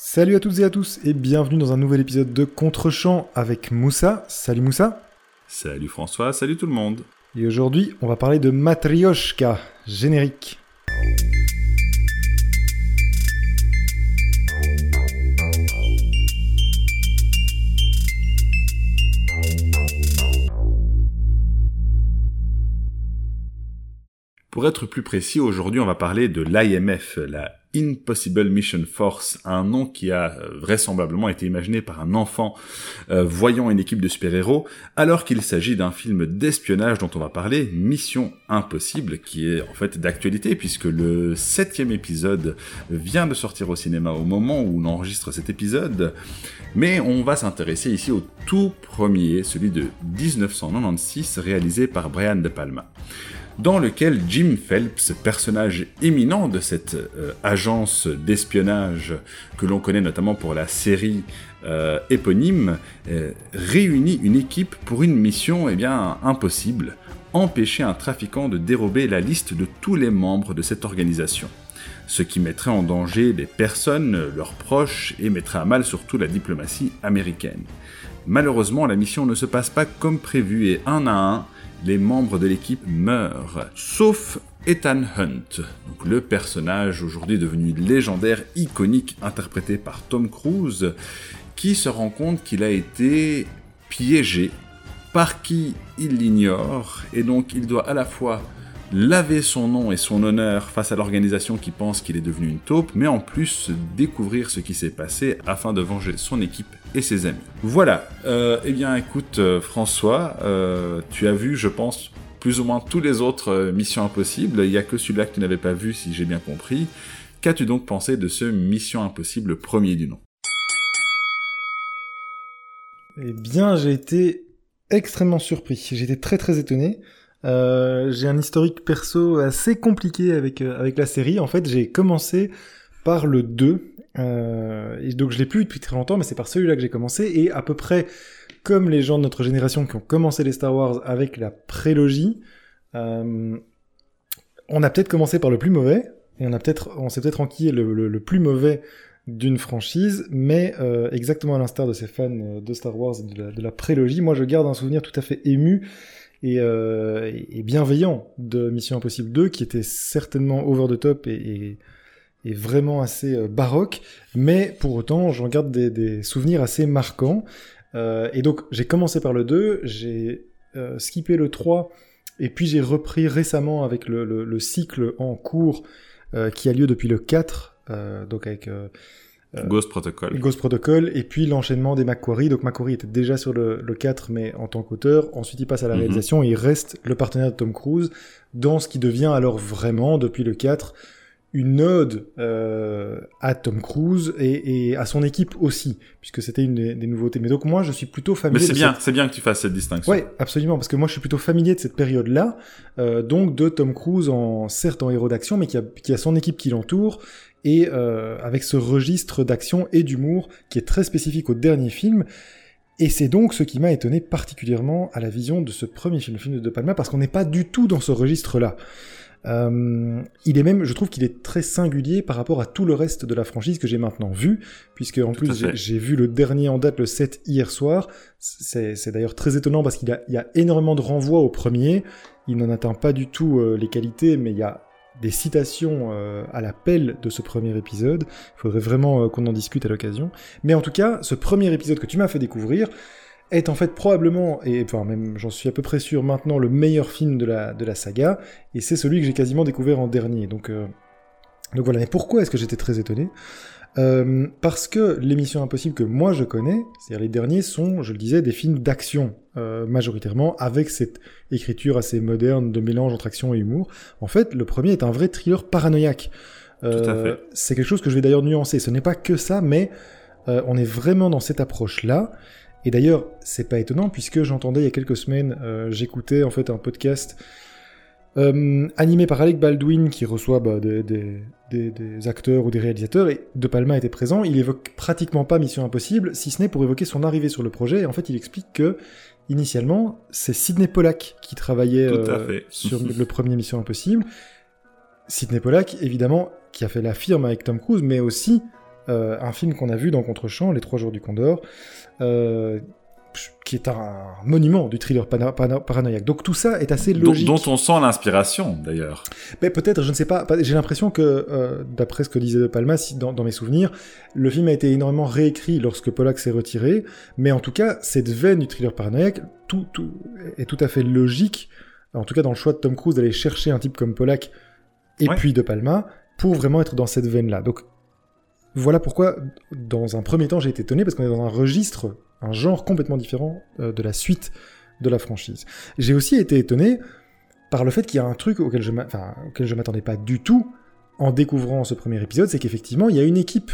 Salut à toutes et à tous et bienvenue dans un nouvel épisode de Contre-champ avec Moussa. Salut Moussa. Salut François, salut tout le monde. Et aujourd'hui, on va parler de Matryoshka, générique. Pour être plus précis, aujourd'hui on va parler de l'IMF, la Impossible Mission Force, un nom qui a euh, vraisemblablement été imaginé par un enfant euh, voyant une équipe de super-héros, alors qu'il s'agit d'un film d'espionnage dont on va parler, Mission Impossible, qui est en fait d'actualité puisque le septième épisode vient de sortir au cinéma au moment où on enregistre cet épisode, mais on va s'intéresser ici au tout premier, celui de 1996, réalisé par Brian De Palma dans lequel Jim Phelps, personnage éminent de cette euh, agence d'espionnage que l'on connaît notamment pour la série euh, éponyme, euh, réunit une équipe pour une mission eh impossible, empêcher un trafiquant de dérober la liste de tous les membres de cette organisation ce qui mettrait en danger les personnes, leurs proches, et mettrait à mal surtout la diplomatie américaine. Malheureusement, la mission ne se passe pas comme prévu et un à un, les membres de l'équipe meurent, sauf Ethan Hunt, donc le personnage aujourd'hui devenu légendaire, iconique, interprété par Tom Cruise, qui se rend compte qu'il a été piégé par qui il l'ignore, et donc il doit à la fois laver son nom et son honneur face à l'organisation qui pense qu'il est devenu une taupe, mais en plus découvrir ce qui s'est passé afin de venger son équipe et ses amis. Voilà, euh, eh bien écoute euh, François, euh, tu as vu je pense plus ou moins tous les autres Missions Impossibles, il n'y a que celui-là que tu n'avais pas vu si j'ai bien compris. Qu'as-tu donc pensé de ce Mission Impossible premier du nom? Eh bien j'ai été extrêmement surpris, j'ai été très très étonné. J'ai un historique perso assez compliqué avec avec la série. En fait, j'ai commencé par le 2. Euh, donc je l'ai plus depuis très longtemps, mais c'est par celui-là que j'ai commencé. Et à peu près comme les gens de notre génération qui ont commencé les Star Wars avec la prélogie, euh, on a peut-être commencé par le plus mauvais, et on a peut-être, on s'est peut-être enquillé le, plus mauvais d'une franchise, mais euh, exactement à l'instar de ces fans de Star Wars et de la, prélogie, moi je garde un souvenir tout à fait ému et, euh, et, bienveillant de Mission Impossible 2, qui était certainement over the top et, et vraiment assez euh, baroque, mais pour autant, j'en garde des, des, souvenirs assez marquants. Euh, et donc, j'ai commencé par le 2, j'ai euh, skippé le 3, et puis j'ai repris récemment avec le, le, le cycle en cours euh, qui a lieu depuis le 4, donc avec Ghost Protocol. Ghost Protocol, et puis l'enchaînement des Macquarie. Donc Macquarie était déjà sur le, le 4, mais en tant qu'auteur. Ensuite, il passe à la mhm. réalisation et il reste le partenaire de Tom Cruise dans ce qui devient alors vraiment, depuis le 4, une ode euh, à Tom Cruise et, et, à son équipe aussi, puisque c'était une des, des, nouveautés. Mais donc moi, je suis plutôt familier. Mais c'est bien, cette... c'est bien que tu fasses cette distinction. Ouais, absolument, parce que moi, je suis plutôt familier de cette période-là, euh, donc de Tom Cruise en certes en héros d'action, mais qui a, qui a son équipe qui l'entoure et euh, avec ce registre d'action et d'humour qui est très spécifique au dernier film. Et c'est donc ce qui m'a étonné particulièrement à la vision de ce premier film, le film de De Palma, parce qu'on n'est pas du tout dans ce registre-là. Euh, il est même, je trouve qu'il est très singulier par rapport à tout le reste de la franchise que j'ai maintenant vu, puisque en tout plus j'ai vu le dernier en date, le 7, hier soir. C'est d'ailleurs très étonnant parce qu'il y, a énormément de renvois au premier. Il n'en atteint pas du tout euh, les qualités, mais il y a des citations euh, à l'appel de ce premier épisode. Il faudrait vraiment qu'on en discute à l'occasion. Mais en tout cas, ce premier épisode que tu m'as fait découvrir est en fait probablement, et enfin même j'en suis à peu près sûr maintenant, le meilleur film de la, de la saga, et c'est celui que j'ai quasiment découvert en dernier. Donc, euh, donc voilà, mais pourquoi est-ce que j'étais très étonné? Euh, parce que les missions impossibles que moi je connais, c'est-à-dire les derniers, sont, je le disais, des films d'action euh, majoritairement, avec cette écriture assez moderne de mélange entre action et humour. En fait, le premier est un vrai thriller paranoïaque. Euh, c'est quelque chose que je vais d'ailleurs nuancer. Ce n'est pas que ça, mais euh, on est vraiment dans cette approche-là. Et d'ailleurs, c'est pas étonnant puisque j'entendais il y a quelques semaines, euh, j'écoutais en fait un podcast euh, animé par Alec Baldwin qui reçoit bah, des, des, des, des, acteurs ou des réalisateurs et De Palma était présent. Il évoque pratiquement pas Mission Impossible, si ce n'est pour évoquer son arrivée sur le projet. Et en fait, il explique que initialement, c'est Sidney Pollack qui travaillait euh, sur le premier Mission Impossible. Sidney Pollack, évidemment, qui a fait la firme avec Tom Cruise, mais aussi un film qu'on a vu dans Contre-champ, Les Trois Jours du Condor, qui est un monument du thriller paranoïaque. Donc tout ça est assez logique. Dont, on sent l'inspiration, d'ailleurs. Mais peut-être, je ne sais pas. J'ai l'impression que, euh, d'après ce que disait De Palma, dans, dans, mes souvenirs, le film a été énormément réécrit lorsque Pollack s'est retiré. Mais en tout cas, cette veine du thriller paranoïaque, tout, tout est tout à fait logique. En tout cas, dans le choix de Tom Cruise d'aller chercher un type comme Pollack et puis De Palma pour vraiment être dans cette veine-là. Donc voilà pourquoi, dans un premier temps, j'ai été étonné parce qu'on est dans un registre un genre complètement différent euh, de la suite de la franchise. J'ai aussi été étonné par le fait qu'il y a un truc auquel je ne m'attendais pas du tout en découvrant ce premier épisode, c'est qu'effectivement, il y a une équipe.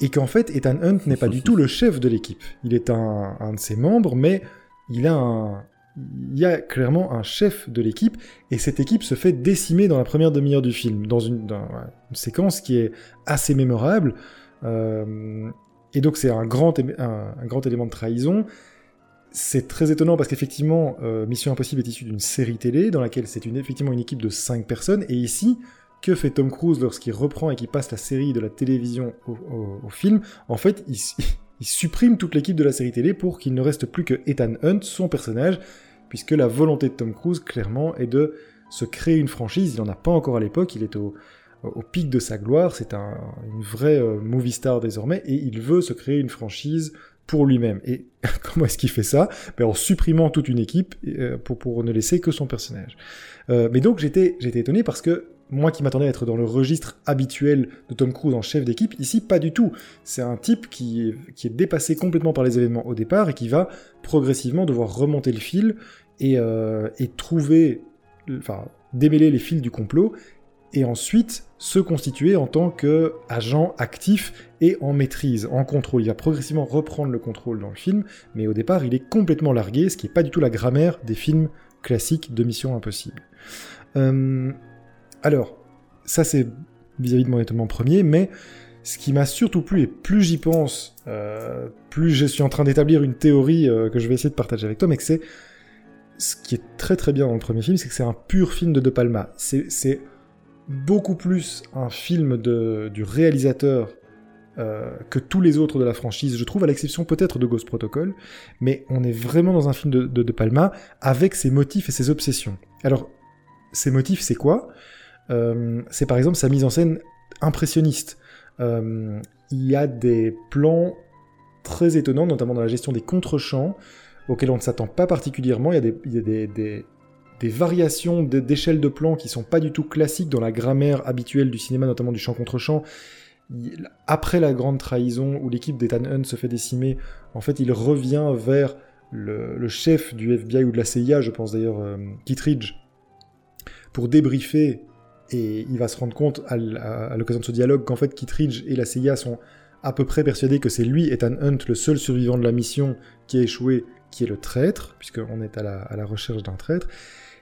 Et qu'en fait, Ethan Hunt n'est pas du tout le chef de l'équipe. Il est un, de ses membres, mais il a un, il y a clairement un chef de l'équipe, et cette équipe se fait décimer dans la première demi-heure du film, dans une, séquence qui est assez mémorable. Euh, et donc c'est un grand, un, grand élément de trahison. C'est très étonnant parce qu'effectivement, euh, Mission Impossible est issue d'une série télé dans laquelle c'est une, effectivement une équipe de 5 personnes. Et ici, que fait Tom Cruise lorsqu'il reprend et qu'il passe la série de la télévision au, film? En fait, il, il supprime toute l'équipe de la série télé pour qu'il ne reste plus que Ethan Hunt, son personnage, puisque la volonté de Tom Cruise, clairement, est de se créer une franchise. Il n'en a pas encore à l'époque, il est au, pic de sa gloire, c'est un, une vraie euh, movie star désormais, et il veut se créer une franchise pour lui-même. Et comment est-ce qu'il fait ça? Ben, En supprimant toute une équipe euh, pour, ne laisser que son personnage. Euh, mais donc j'étais, étonné parce que moi qui m'attendais à être dans le registre habituel de Tom Cruise en chef d'équipe, ici pas du tout. C'est un type qui est dépassé complètement par les événements au départ et qui va progressivement devoir remonter le fil et, et trouver, enfin démêler les fils du complot et ensuite se constituer en tant qu'agent actif et en maîtrise, en contrôle. Il va progressivement reprendre le contrôle dans le film, mais au départ, il est complètement largué, ce qui n'est pas du tout la grammaire des films classiques de Mission Impossible. Euh, alors, ça c'est vis-à-vis de mon étonnement premier, mais ce qui m'a surtout plu, et plus j'y pense, euh, plus je suis en train d'établir une théorie euh, que je vais essayer de partager avec toi, mais que c'est ce qui est très très bien dans le premier film, c'est que c'est un pur film de De Palma. C'est beaucoup plus un film du réalisateur euh, que tous les autres de la franchise, je trouve, à l'exception peut-être de Ghost Protocol, mais on est vraiment dans un film de, de, Palma avec ses motifs et ses obsessions. Alors, ses motifs, c'est quoi? Euh, C'est par exemple sa mise en scène impressionniste. Euh, il y a des plans très étonnants, notamment dans la gestion des contre-champs, auxquels on ne s'attend pas particulièrement. Il y a des, des, variations d'échelle de plan qui sont pas du tout classiques dans la grammaire habituelle du cinéma, notamment du champ contre champ. Après la grande trahison où l'équipe d'Ethan Hunt se fait décimer, en fait, il revient vers le, chef du FBI ou de la CIA, je pense d'ailleurs, euh, Kittridge, pour débriefer, et il va se rendre compte à, l'occasion de ce dialogue qu'en fait Kittridge et la CIA sont à peu près persuadés que c'est lui, Ethan Hunt, le seul survivant de la mission qui a échoué, qui est le traître, puisqu'on est à la, recherche d'un traître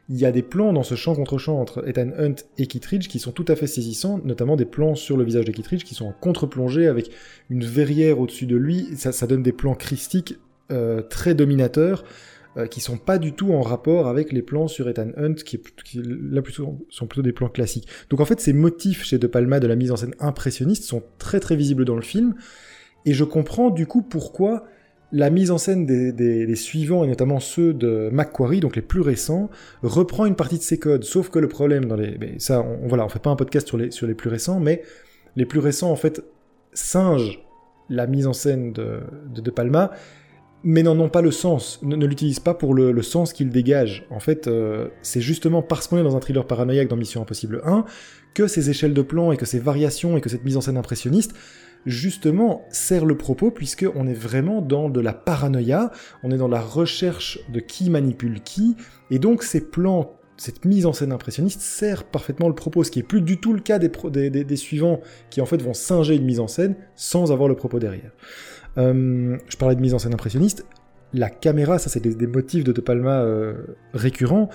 il y a des plans dans ce champ contre champ entre Ethan Hunt et Kittridge qui sont tout à fait saisissants, notamment des plans sur le visage de Kittridge qui sont en contre-plongée avec une verrière au-dessus de lui. Ça, donne des plans christiques euh, très dominateurs euh, qui sont pas du tout en rapport avec les plans sur Ethan Hunt qui, là plutôt, sont plutôt des plans classiques. Donc en fait, ces motifs chez De Palma de la mise en scène impressionniste sont très très visibles dans le film et je comprends du coup pourquoi la mise en scène des, suivants, et notamment ceux de Macquarie, donc les plus récents, reprend une partie de ces codes. Sauf que le problème dans les... ça, on, voilà, on fait pas un podcast sur les, sur les plus récents, mais les plus récents, en fait, singent la mise en scène de, de, Palma, mais n'en ont pas le sens, ne, l'utilisent pas pour le, sens qu'ils dégagent. En fait, euh, c'est justement parce qu'on est dans un thriller paranoïaque dans Mission Impossible 1 que ces échelles de plan et que ces variations et que cette mise en scène impressionniste justement sert le propos puisque on est vraiment dans de la paranoïa, on est dans la recherche de qui manipule qui, et donc ces plans, cette mise en scène impressionniste sert parfaitement le propos, ce qui est plus du tout le cas des, suivants qui en fait vont singer une mise en scène sans avoir le propos derrière. Euh, je parlais de mise en scène impressionniste, la caméra, ça c'est des, motifs de De Palma euh, récurrents,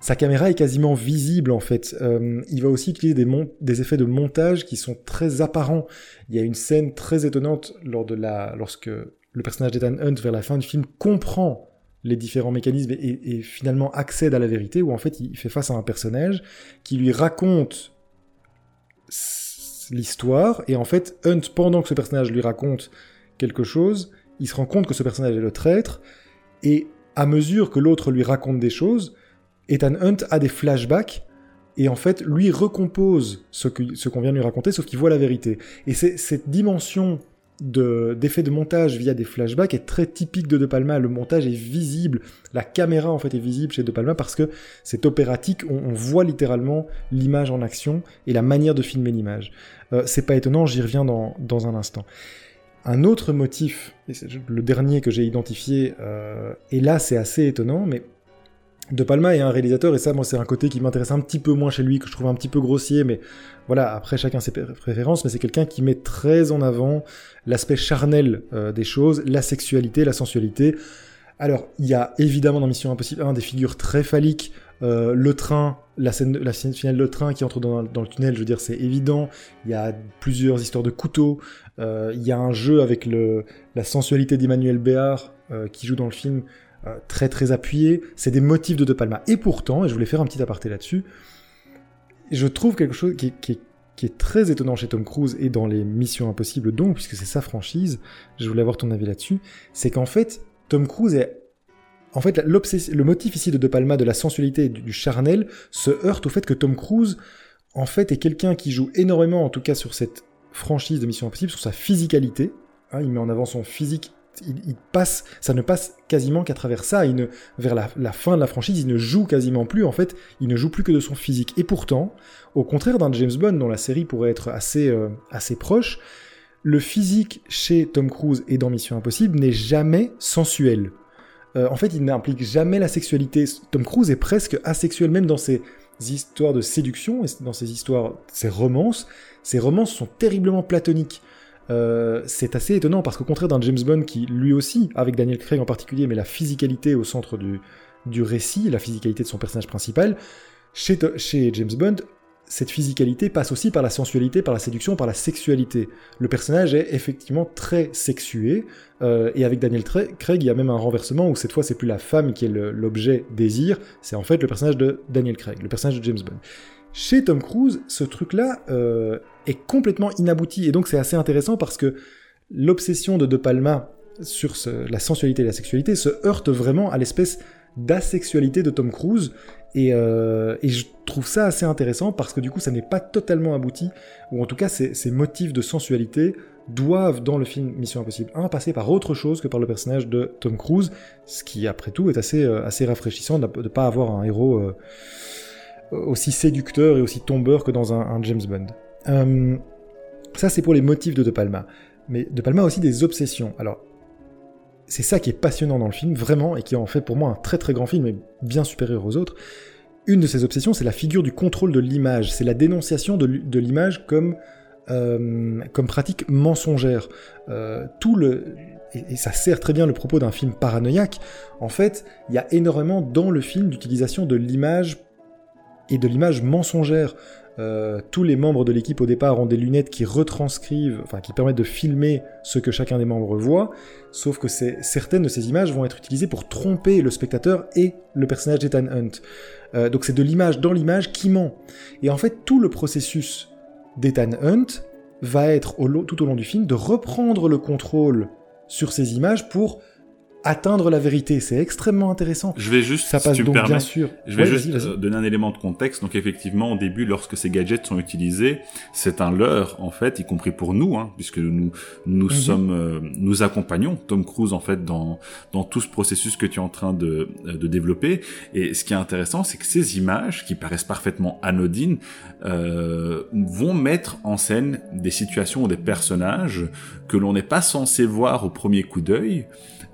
sa caméra est quasiment visible en fait. Euh, il va aussi utiliser des, des, effets de montage qui sont très apparents. Il y a une scène très étonnante lorsque le personnage d'Ethan Hunt vers la fin du film comprend les différents mécanismes et, finalement accède à la vérité, où en fait il fait face à un personnage qui lui raconte l'histoire, et en fait, Hunt, pendant que ce personnage lui raconte quelque chose, il se rend compte que ce personnage est le traître, et à mesure que l'autre lui raconte des choses, Ethan Hunt a des flashbacks, et en fait, lui recompose ce qu'on vient de lui raconter, sauf qu'il voit la vérité. Et cette dimension d'effet de, montage via des flashbacks est très typique de De Palma. Le montage est visible, la caméra en fait est visible chez De Palma parce que c'est opératique, on, voit littéralement l'image en action et la manière de filmer l'image. Euh, c'est pas étonnant, j'y reviens dans, dans, un instant. Un autre motif, et le dernier que j'ai identifié, euh, et là c'est assez étonnant, mais de Palma est un réalisateur, et ça, moi, c'est un côté qui m'intéresse un petit peu moins chez lui, que je trouve un petit peu grossier, mais voilà, après, chacun ses préférences, mais c'est quelqu'un qui met très en avant l'aspect charnel euh, des choses, la sexualité, la sensualité. Alors, il y a évidemment dans Mission Impossible 1 des figures très phalliques, euh, le train, la scène, finale, le train qui entre dans, le tunnel, je veux dire, c'est évident. Il y a plusieurs histoires de couteaux. Euh, il y a un jeu avec la sensualité d'Emmanuel Béard qui joue dans le film euh, très très appuyé. C'est des motifs de De Palma. Et pourtant, et je voulais faire un petit aparté là-dessus, je trouve quelque chose qui, est très étonnant chez Tom Cruise et dans les Missions Impossibles donc, puisque c'est sa franchise, je voulais avoir ton avis là-dessus, c'est qu'en fait, Tom Cruise est... En fait, le motif ici de De Palma de la sensualité et du charnel se heurte au fait que Tom Cruise, en fait, est quelqu'un qui joue énormément, en tout cas sur cette franchise de Mission Impossible, sur sa physicalité. Hein, il met en avant son physique il, passe, ça ne passe quasiment qu'à travers ça. Vers la, fin de la franchise, il ne joue quasiment plus. En fait, il ne joue plus que de son physique. Et pourtant, au contraire d'un James Bond dont la série pourrait être assez, euh, assez proche, le physique chez Tom Cruise et dans Mission Impossible n'est jamais sensuel. Euh, en fait, il n'implique jamais la sexualité. Tom Cruise est presque asexuel, même dans ses histoires de séduction, et dans ses histoires, ses romances. Ses romances sont terriblement platoniques. Euh, c'est assez étonnant parce qu'au contraire d'un James Bond qui, lui aussi, avec Daniel Craig en particulier, met la physicalité au centre du, du récit, la physicalité de son personnage principal, chez, James Bond, cette physicalité passe aussi par la sensualité, par la séduction, par la sexualité. Le personnage est effectivement très sexué, euh, et avec Daniel Craig, il y a même un renversement où cette fois c'est plus la femme qui est l'objet désir, c'est en fait le personnage de Daniel Craig, le personnage de James Bond. Chez Tom Cruise, ce truc-là euh, est complètement inabouti, et donc c'est assez intéressant parce que l'obsession de De Palma sur la sensualité et la sexualité se heurte vraiment à l'espèce d'asexualité de Tom Cruise, et, euh, et, je trouve ça assez intéressant parce que du coup ça n'est pas totalement abouti, ou en tout cas ces, ces, motifs de sensualité doivent dans le film Mission Impossible 1 passer par autre chose que par le personnage de Tom Cruise, ce qui après tout est assez, euh, assez rafraîchissant de ne pas avoir un héros... Euh, aussi séducteur et aussi tombeur que dans un, James Bond. Euh, ça, c'est pour les motifs de De Palma. Mais De Palma a aussi des obsessions. Alors, c'est ça qui est passionnant dans le film, vraiment, et qui en fait pour moi un très très grand film, et bien supérieur aux autres. Une de ses obsessions, c'est la figure du contrôle de l'image. C'est la dénonciation de, l'image comme, euh, comme pratique mensongère. Euh, tout le, et, ça sert très bien le propos d'un film paranoïaque. En fait, il y a énormément dans le film d'utilisation de l'image et de l'image mensongère. Euh, tous les membres de l'équipe au départ ont des lunettes qui retranscrivent, enfin qui permettent de filmer ce que chacun des membres voit, sauf que certaines de ces images vont être utilisées pour tromper le spectateur et le personnage d'Ethan Hunt. Euh, donc c'est de l'image dans l'image qui ment. Et en fait tout le processus d'Ethan Hunt va être tout au long du film de reprendre le contrôle sur ces images pour atteindre la vérité. C'est extrêmement intéressant. Je vais juste, ça passe donc bien sûr. Je vais juste euh, donner un élément de contexte. Donc effectivement, au début, lorsque ces gadgets sont utilisés, c'est un leurre en fait, y compris pour nous, hein, puisque nous nous mhm. sommes, euh, nous accompagnons Tom Cruise en fait dans dans tout ce processus que tu es en train de de développer. Et ce qui est intéressant, c'est que ces images, qui paraissent parfaitement anodines, euh, vont mettre en scène des situations ou des personnages que l'on n'est pas censé voir au premier coup d'œil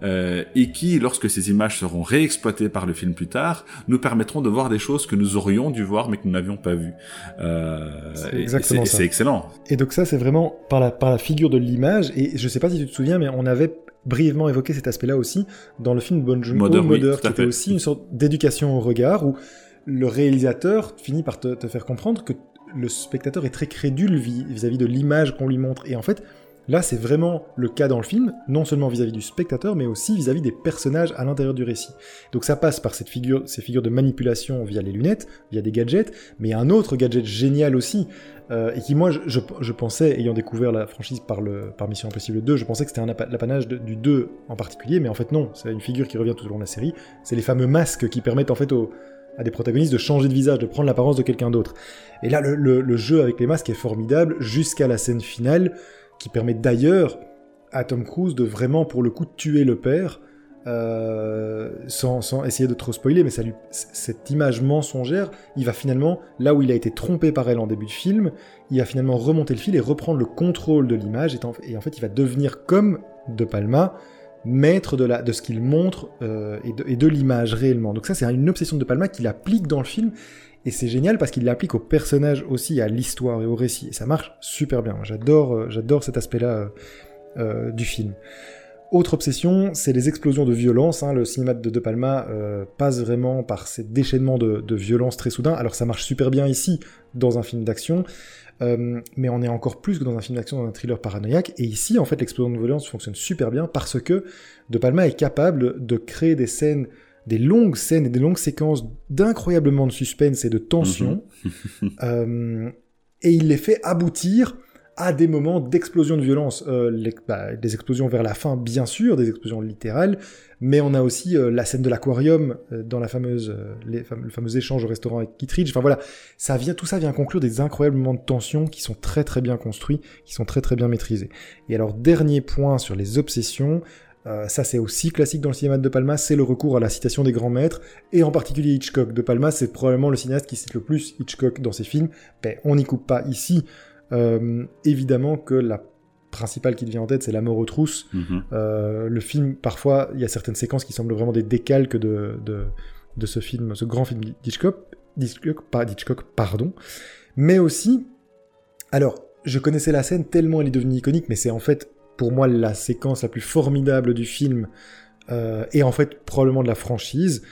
euh, et qui, lorsque ces images seront réexploitées par le film plus tard, nous permettront de voir des choses que nous aurions dû voir mais que nous n'avions pas vues. Euh, c'est excellent. Et donc ça, c'est vraiment par la, par la figure de l'image, et je sais pas si tu te souviens, mais on avait brièvement évoqué cet aspect-là aussi dans le film Bon Joon-ho, Mother, qui était aussi une sorte d'éducation au regard, où le réalisateur finit par te, te faire comprendre que le spectateur est très crédule vis-à-vis -vis de l'image qu'on lui montre. Et en fait, Là, c'est vraiment le cas dans le film, non seulement vis-à-vis du spectateur, mais aussi vis-à-vis des personnages à l'intérieur du récit. Donc ça passe par cette figure, ces figures de manipulation via les lunettes, via des gadgets, mais un autre gadget génial aussi, euh, et qui moi, je, pensais, ayant découvert la franchise par, le, par Mission Impossible 2, je pensais que c'était l'apanage du 2 en particulier, mais en fait non, c'est une figure qui revient tout au long de la série, c'est les fameux masques qui permettent en fait à des protagonistes de changer de visage, de prendre l'apparence de quelqu'un d'autre. Et là, le, jeu avec les masques est formidable jusqu'à la scène finale, qui permet d'ailleurs à Tom Cruise de vraiment, pour le coup, tuer le père, euh, sans, essayer de trop spoiler, mais cette image mensongère, il va finalement, là où il a été trompé par elle en début de film, il va finalement remonter le fil et reprendre le contrôle de l'image, et, en fait il va devenir comme De Palma, maître de, ce qu'il montre euh, et de, l'image réellement. Donc ça c'est une obsession De Palma qu'il applique dans le film, et c'est génial parce qu'il l'applique au personnage aussi, à l'histoire et au récit. Et ça marche super bien. J'adore, euh, j'adore cet aspect-là euh, euh, du film. Autre obsession, c'est les explosions de violence. Hein. Le cinéma de De Palma passe vraiment par ces déchaînements de, de, violence très soudains. Alors ça marche super bien ici, dans un film d'action, mais on est encore plus que dans un film d'action, dans un thriller paranoïaque. Et ici, en fait, l'explosion de violence fonctionne super bien parce que De Palma est capable de créer des scènes des longues scènes et des longues séquences d'incroyablement de suspense et de tension, mhm. euh, et il les fait aboutir à des moments d'explosion de violence. Euh, bah, des explosions vers la fin, bien sûr, des explosions littérales, mais on a aussi euh, la scène de l'aquarium dans la fameuse, les le fameux échange au restaurant avec Kittridge. Enfin voilà, ça vient, tout ça vient conclure des incroyables moments de tension qui sont très très bien construits, qui sont très très bien maîtrisés. Et alors dernier point sur les obsessions, euh, ça, c'est aussi classique dans le cinéma de De Palma, c'est le recours à la citation des grands maîtres, et en particulier Hitchcock. De Palma, c'est probablement le cinéaste qui cite le plus Hitchcock dans ses films. Ben, on n'y coupe pas ici. Euh, évidemment que la principale qui devient en tête, c'est La mort aux trousses. Mhm. Euh, le film, parfois, il y a certaines séquences qui semblent vraiment des décalques de, de, ce film, ce grand film d'Hitchcock, Hitchcock, pas d'Hitchcock, pardon. Mais aussi, alors, je connaissais la scène tellement elle est devenue iconique, mais c'est en fait pour moi la séquence la plus formidable du film euh, et en fait probablement de la franchise.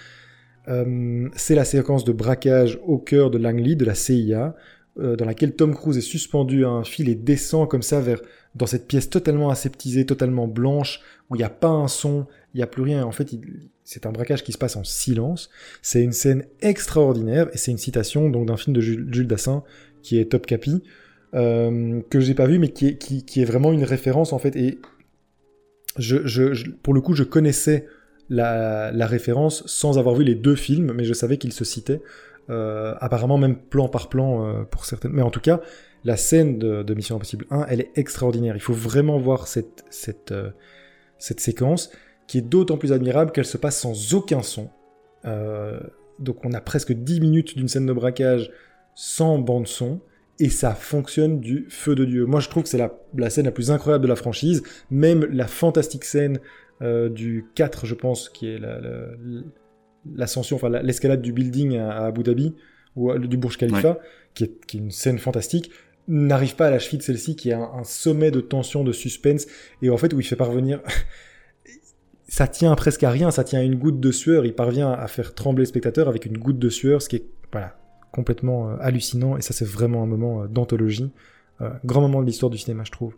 Euh, c'est la séquence de braquage au cœur de Langley, de la CIA, euh, dans laquelle Tom Cruise est suspendu à un fil et descend comme ça vers dans cette pièce totalement aseptisée, totalement blanche, où il n'y a pas un son, il n'y a plus rien. En fait, c'est un braquage qui se passe en silence. C'est une scène extraordinaire et c'est une citation donc d'un film de Jules, Jules Dassin qui est Top Capi. Euh, que j'ai pas vu, mais qui est, vraiment une référence en fait. Et pour le coup, je connaissais la, référence sans avoir vu les deux films, mais je savais qu'ils se citaient. Euh, apparemment même plan par plan euh, pour certaines. Mais en tout cas, la scène de, Mission Impossible 1, elle est extraordinaire. Il faut vraiment voir cette, cette, cette séquence qui est d'autant plus admirable qu'elle se passe sans aucun son. donc on a presque 10 minutes d'une scène de braquage sans bande son et ça fonctionne du feu de Dieu. Moi, je trouve que c'est la, la, scène la plus incroyable de la franchise. Même la fantastique scène euh, du 4, je pense, qui est l'ascension, enfin l'escalade du building à, Abu Dhabi, ou du Burj Khalifa, qui, est, qui, est, une scène fantastique, n'arrive pas à la cheville de celle-ci, qui est un, sommet de tension, de suspense, et en fait où il fait parvenir... ça tient presque à rien, ça tient à une goutte de sueur, il parvient à faire trembler le spectateur avec une goutte de sueur, ce qui est... Voilà, complètement euh, hallucinant, et ça c'est vraiment un moment euh, d'anthologie. Euh, grand moment de l'histoire du cinéma, je trouve.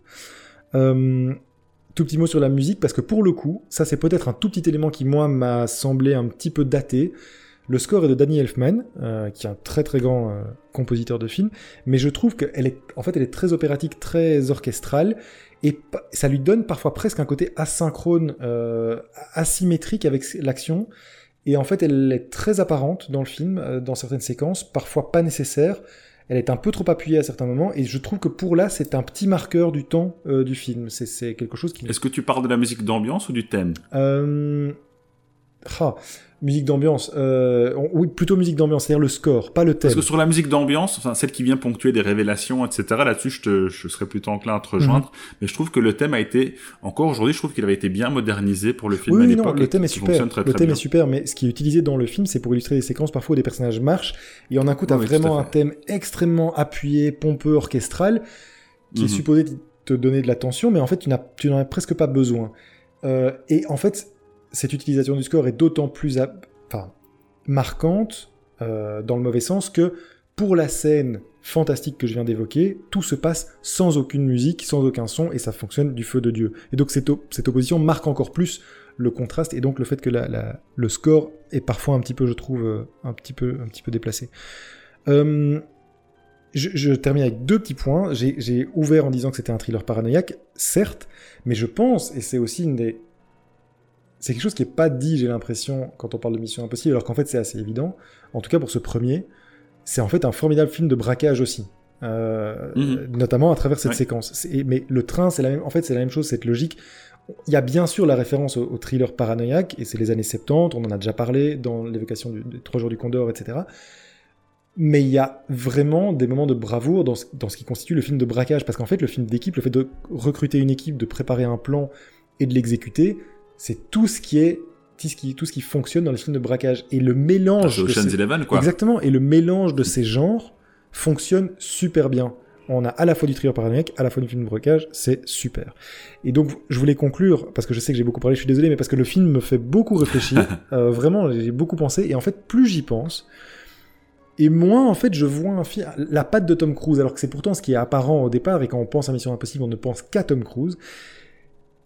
tout petit mot sur la musique, parce que pour le coup, ça c'est peut-être un tout petit élément qui moi m'a semblé un petit peu daté. Le score est de Danny Elfman, qui est un très très grand compositeur de films, mais je trouve qu'elle est, en fait, elle est très opératique, très orchestrale, et ça lui donne parfois presque un côté asynchrone, asymétrique avec l'action, et en fait, elle est très apparente dans le film, euh, dans certaines séquences, parfois pas nécessaire. Elle est un peu trop appuyée à certains moments, et je trouve que pour là, c'est un petit marqueur du temps euh, du film. C'est quelque chose qui. Est-ce que tu parles de la musique d'ambiance ou du thème? Euh... Ah, Musique d'ambiance, euh, oui, plutôt musique d'ambiance, c'est-à-dire le score, pas le thème. Parce que sur la musique d'ambiance, enfin, celle qui vient ponctuer des révélations, etc., là-dessus, je, te, je serais plutôt enclin à te rejoindre. Mhm. Mais je trouve que le thème a été, encore aujourd'hui, je trouve qu'il avait été bien modernisé pour le film oui, à l'époque. Non, le thème est super. le thème est super, mais ce qui est utilisé dans le film, c'est pour illustrer des séquences parfois où des personnages marchent, et en un coup, t'as vraiment un thème extrêmement appuyé, pompeux, orchestral, qui est mhm. supposé te donner de l'attention, mais en fait, tu n'en as presque pas besoin. Euh, et en fait, cette utilisation du score est d'autant plus, enfin, marquante, euh, dans le mauvais sens, que pour la scène fantastique que je viens d'évoquer, tout se passe sans aucune musique, sans aucun son, et ça fonctionne du feu de Dieu. Et donc cette, opposition marque encore plus le contraste, et donc le fait que la, le score est parfois un petit peu, je trouve, euh, un petit peu, un petit peu déplacé. Euh, je, je, termine avec deux petits points. J'ai ouvert en disant que c'était un thriller paranoïaque, certes, mais je pense, et c'est aussi une des... C'est quelque chose qui n'est pas dit, j'ai l'impression, quand on parle de Mission Impossible, alors qu'en fait c'est assez évident, en tout cas pour ce premier, c'est en fait un formidable film de braquage aussi. Euh, mhm. notamment à travers cette séquence. Mais le train, c'est la même. En fait, c'est la même chose, cette logique. Il y a bien sûr la référence au, thriller paranoïaque, et c'est les années 70, on en a déjà parlé dans l'évocation des Trois jours du Condor, etc. Mais il y a vraiment des moments de bravoure dans ce, dans ce qui constitue le film de braquage, parce qu'en fait, le film d'équipe, le fait de recruter une équipe, de préparer un plan et de l'exécuter, c'est tout ce qui est tout ce, qui, tout ce qui fonctionne dans les films de braquage. Et le mélange. quoi. Exactement. Et le mélange de ces genres fonctionne super bien. On a à la fois du thriller paranoïaque, à la fois du film de braquage, c'est super. Et donc, je voulais conclure, parce que je sais que j'ai beaucoup parlé, je suis désolé, mais parce que le film me fait beaucoup réfléchir. euh, vraiment, j'ai beaucoup pensé. Et en fait, plus j'y pense, et moins, en fait, je vois un film, la patte de Tom Cruise, alors que c'est pourtant ce qui est apparent au départ, et quand on pense à Mission Impossible, on ne pense qu'à Tom Cruise.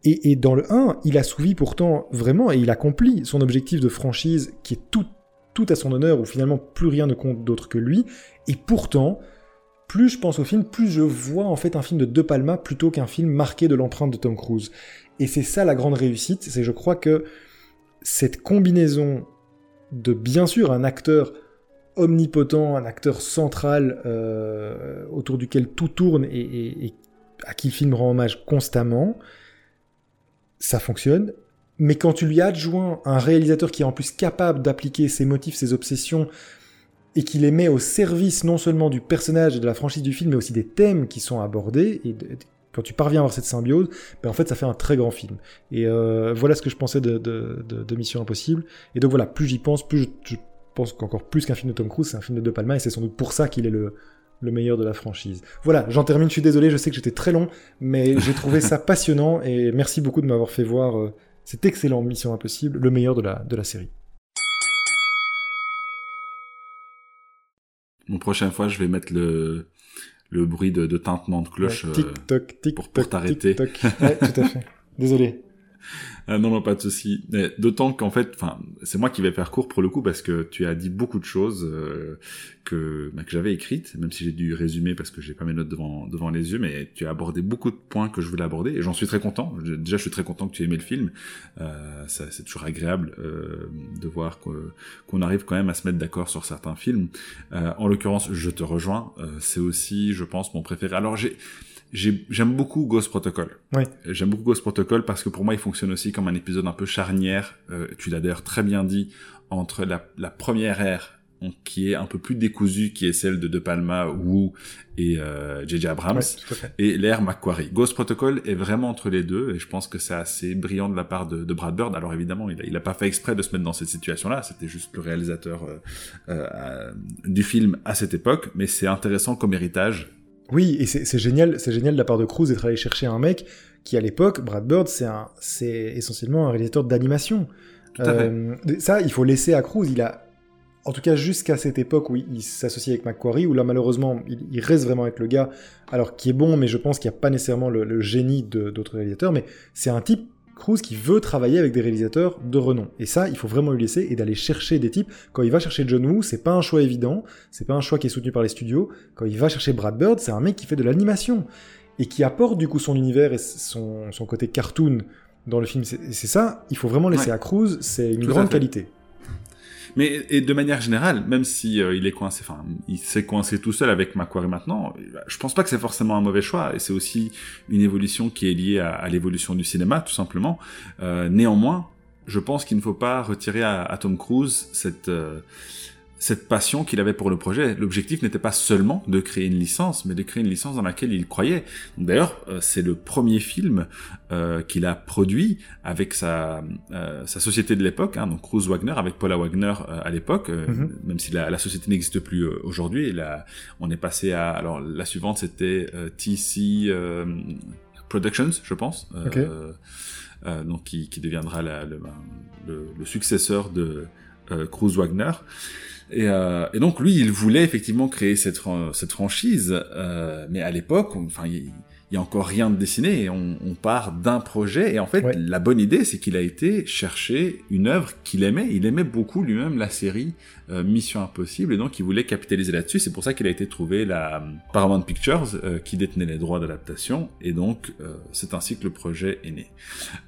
Et, dans le 1, il a souvi pourtant vraiment, et il accomplit son objectif de franchise qui est tout, tout à son honneur, où finalement plus rien ne compte d'autre que lui. Et pourtant, plus je pense au film, plus je vois en fait un film de De Palma plutôt qu'un film marqué de l'empreinte de Tom Cruise. Et c'est ça la grande réussite, c'est je crois que cette combinaison de bien sûr un acteur omnipotent, un acteur central euh, autour duquel tout tourne et, et, à qui le film rend hommage constamment, ça fonctionne. Mais quand tu lui adjoins un réalisateur qui est en plus capable d'appliquer ses motifs, ses obsessions, et qui les met au service non seulement du personnage et de la franchise du film, mais aussi des thèmes qui sont abordés, et quand tu parviens à avoir cette symbiose, ben en fait ça fait un très grand film. Et euh, voilà ce que je pensais de, Mission Impossible. Et donc voilà, plus j'y pense, plus je, pense qu'encore plus qu'un film de Tom Cruise, c'est un film de De Palma, et c'est sans doute pour ça qu'il est le, le meilleur de la franchise. Voilà, j'en termine, je suis désolé, je sais que j'étais très long, mais j'ai trouvé ça passionnant et merci beaucoup de m'avoir fait voir euh, cette excellente Mission Impossible, le meilleur de la, de la série. Une prochaine fois, je vais mettre le, le bruit de, de tintement de cloche tic -toc, tic pour, pour t'arrêter. Ouais, tout à fait. Désolé. Euh, non, non, pas de souci. D'autant qu'en fait, enfin, c'est moi qui vais faire court pour le coup parce que tu as dit beaucoup de choses euh, que, bah, que j'avais écrites, même si j'ai dû résumer parce que j'ai pas mes notes devant devant les yeux, mais tu as abordé beaucoup de points que je voulais aborder et j'en suis très content. déjà, je suis très content que tu aies aimé le film. Euh, c'est toujours agréable euh, de voir qu'on arrive quand même à se mettre d'accord sur certains films. Euh, en l'occurrence, je te rejoins. c'est aussi, je pense, mon préféré. Alors j'ai j'aime beaucoup Ghost Protocol. Oui. J'aime beaucoup Ghost Protocol parce que pour moi, il fonctionne aussi comme un épisode un peu charnière. Euh, tu l'as d'ailleurs très bien dit entre la, la première ère qui est un peu plus décousue, qui est celle de De Palma, Wu et J.J. Euh, Abrams, et l'ère Macquarie. Ghost Protocol est vraiment entre les deux, et je pense que c'est assez brillant de la part de, de Brad Bird. Alors évidemment, il a, il a pas fait exprès de se mettre dans cette situation-là, c'était juste le réalisateur euh, euh, du film à cette époque, mais c'est intéressant comme héritage oui, et c'est génial, c'est génial de la part de Cruz d'être allé chercher un mec qui, à l'époque, Brad Bird, c'est c'est essentiellement un réalisateur d'animation. Euh, ça, il faut laisser à Cruz. Il a, en tout cas, jusqu'à cette époque où il, s'associe avec Macquarie, où là, malheureusement, il, reste vraiment avec le gars, alors qui est bon, mais je pense qu'il n'y a pas nécessairement le, le génie d'autres réalisateurs. Mais c'est un type Cruz qui veut travailler avec des réalisateurs de renom. Et ça, il faut vraiment lui laisser et d'aller chercher des types. Quand il va chercher John Woo, c'est pas un choix évident, c'est pas un choix qui est soutenu par les studios. Quand il va chercher Brad Bird, c'est un mec qui fait de l'animation et qui apporte du coup son univers et son, côté cartoon dans le film. C'est ça, il faut vraiment laisser à Cruz, c'est une grande qualité. Mais et de manière générale, même si euh, il est coincé, enfin, il s'est coincé tout seul avec Macquarie maintenant, je pense pas que c'est forcément un mauvais choix. Et c'est aussi une évolution qui est liée à, l'évolution du cinéma, tout simplement. Euh, néanmoins, je pense qu'il ne faut pas retirer à, Tom Cruise cette euh, cette passion qu'il avait pour le projet. L'objectif n'était pas seulement de créer une licence, mais de créer une licence dans laquelle il croyait. D'ailleurs, euh, c'est le premier film euh, qu'il a produit avec sa, euh, sa société de l'époque, hein, donc Cruz Wagner, avec Paula Wagner à l'époque, mhm. même si la, la société n'existe plus aujourd'hui. On est passé à... Alors, la suivante, c'était TC Productions, je pense. donc, qui, qui deviendra la, le, le, le, successeur de Cruz Wagner. Et, et, donc lui, il voulait effectivement créer cette, cette franchise, mais à l'époque, enfin, il, il y a encore rien de dessiné et on, on part d'un projet. Et en fait la bonne idée c'est qu'il a été chercher une œuvre qu'il aimait. Il aimait beaucoup lui-même la série euh, Mission Impossible et donc il voulait capitaliser là-dessus. C'est pour ça qu'il a été trouvé la euh, Paramount Pictures euh, qui détenait les droits d'adaptation. Et donc c'est ainsi que le projet est né.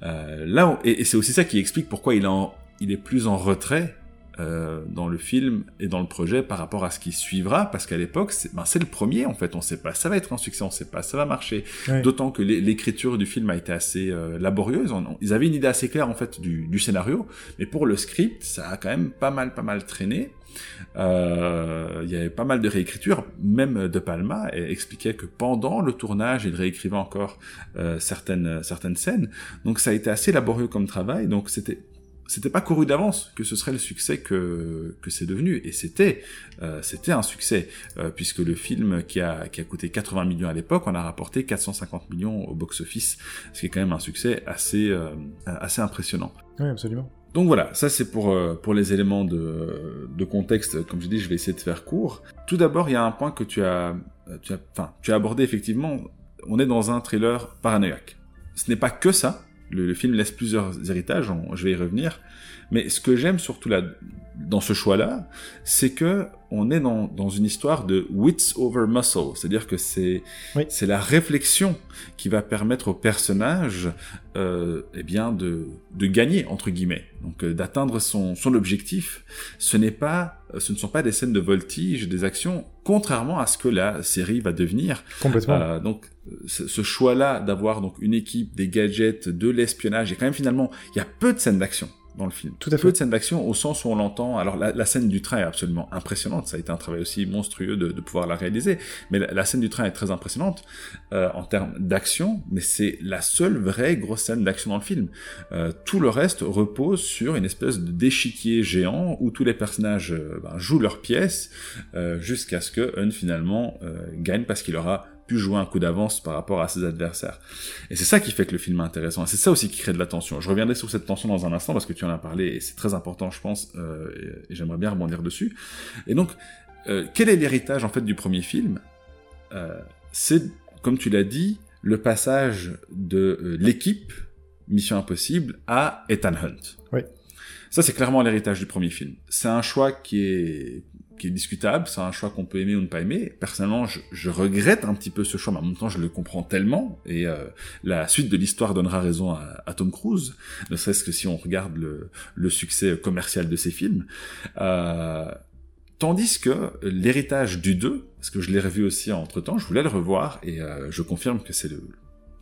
Là et, et c'est aussi ça qui explique pourquoi il, en, il est plus en retrait euh, dans le film et dans le projet par rapport à ce qui suivra, parce qu'à l'époque, c'est ben, le premier en fait, on sait pas, ça va être un succès, on sait pas, ça va marcher. D'autant que l'écriture du film a été assez euh, laborieuse, ils avaient une idée assez claire en fait du, du, scénario, mais pour le script, ça a quand même pas mal, pas mal traîné. Euh, il y avait pas mal de réécritures, même De Palma expliquait que pendant le tournage, il réécrivait encore certaines certaines scènes. Donc ça a été assez laborieux comme travail. Donc c'était c'était pas couru d'avance que ce serait le succès que que c'est devenu et c'était euh, c'était un succès euh, puisque le film qui a qui a coûté 80 millions à l'époque on a rapporté 450 millions au box office ce qui est quand même un succès assez euh, assez impressionnant. Oui absolument. Donc voilà, ça c'est pour, pour les éléments de, de contexte. Comme je dis, je vais essayer de faire court. Tout d'abord, il y a un point que tu as, tu as, tu as abordé effectivement. On est dans un thriller paranoïaque. Ce n'est pas que ça, le, film laisse plusieurs héritages, je vais y revenir. Mais ce que j'aime surtout là, dans ce choix-là, c'est que on est dans, dans, une histoire de wits over muscle, c'est-à-dire que c'est c'est la réflexion qui va permettre au personnage euh, eh bien de, de gagner entre guillemets, donc euh, d'atteindre son, son objectif. Ce n'est pas ce ne sont pas des scènes de voltige, des actions, contrairement à ce que la série va devenir. Complètement. Euh, donc ce choix-là d'avoir donc une équipe, des gadgets, de l'espionnage, et quand même finalement il y a peu de scènes d'action dans le film. Tout à fait. Peu de scènes d'action au sens où on l'entend. Alors la, scène du train est absolument impressionnante. Ça a été un travail aussi monstrueux de, de pouvoir la réaliser. Mais la, scène du train est très impressionnante euh, en termes d'action. Mais c'est la seule vraie grosse scène d'action dans le film. Euh, tout le reste repose sur une espèce d'échiquier géant où tous les personnages euh, ben, jouent leur pièce euh, jusqu'à ce que Un finalement euh, gagne parce qu'il aura pu jouer un coup d'avance par rapport à ses adversaires. Et c'est ça qui fait que le film est intéressant. Et c'est ça aussi qui crée de la tension. Je reviendrai sur cette tension dans un instant parce que tu en as parlé et c'est très important, je pense, euh, et, j'aimerais bien rebondir dessus. Et donc, euh, quel est l'héritage en fait du premier film? Euh, C'est, comme tu l'as dit, le passage de l'équipe Mission Impossible à Ethan Hunt. Oui. Ça, c'est clairement l'héritage du premier film. C'est un choix qui est discutable, c'est un choix qu'on peut aimer ou ne pas aimer. Personnellement, je, je, regrette un petit peu ce choix, mais en même temps, je le comprends tellement. Et euh, la suite de l'histoire donnera raison à, Tom Cruise, ne serait-ce que si on regarde le, succès commercial de ses films. Euh, tandis que l'héritage du 2, parce que je l'ai revu aussi entre-temps, je voulais le revoir, et euh, je confirme que c'est le,